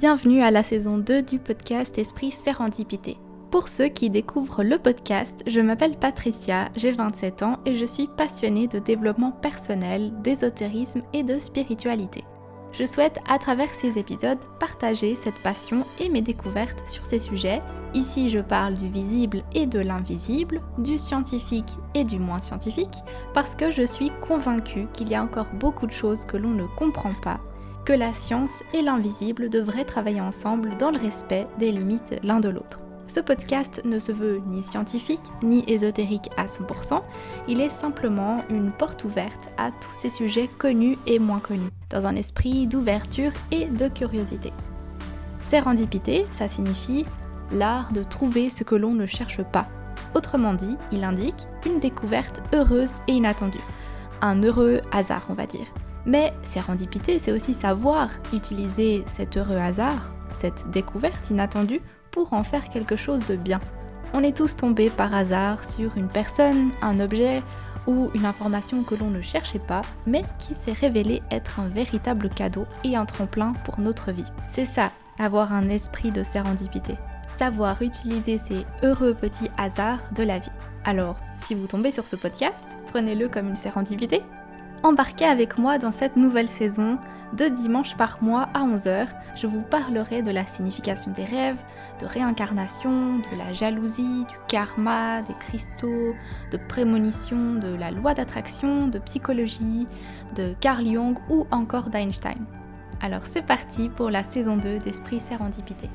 bienvenue à la saison 2 du podcast Esprit Sérendipité. Pour ceux qui découvrent le podcast, je m'appelle Patricia, j'ai 27 ans et je suis passionnée de développement personnel, d'ésotérisme et de spiritualité. Je souhaite à travers ces épisodes partager cette passion et mes découvertes sur ces sujets. Ici je parle du visible et de l'invisible, du scientifique et du moins scientifique, parce que je suis convaincue qu'il y a encore beaucoup de choses que l'on ne comprend pas que la science et l'invisible devraient travailler ensemble dans le respect des limites l'un de l'autre. Ce podcast ne se veut ni scientifique ni ésotérique à 100%, il est simplement une porte ouverte à tous ces sujets connus et moins connus, dans un esprit d'ouverture et de curiosité. Sérendipité, ça signifie l'art de trouver ce que l'on ne cherche pas. Autrement dit, il indique une découverte heureuse et inattendue. Un heureux hasard, on va dire. Mais sérendipité, c'est aussi savoir utiliser cet heureux hasard, cette découverte inattendue, pour en faire quelque chose de bien. On est tous tombés par hasard sur une personne, un objet ou une information que l'on ne cherchait pas, mais qui s'est révélé être un véritable cadeau et un tremplin pour notre vie. C'est ça, avoir un esprit de sérendipité. Savoir utiliser ces heureux petits hasards de la vie. Alors, si vous tombez sur ce podcast, prenez-le comme une sérendipité Embarquez avec moi dans cette nouvelle saison. Deux dimanches par mois à 11h, je vous parlerai de la signification des rêves, de réincarnation, de la jalousie, du karma, des cristaux, de prémonition, de la loi d'attraction, de psychologie, de Carl Jung ou encore d'Einstein. Alors c'est parti pour la saison 2 d'Esprit Sérendipité.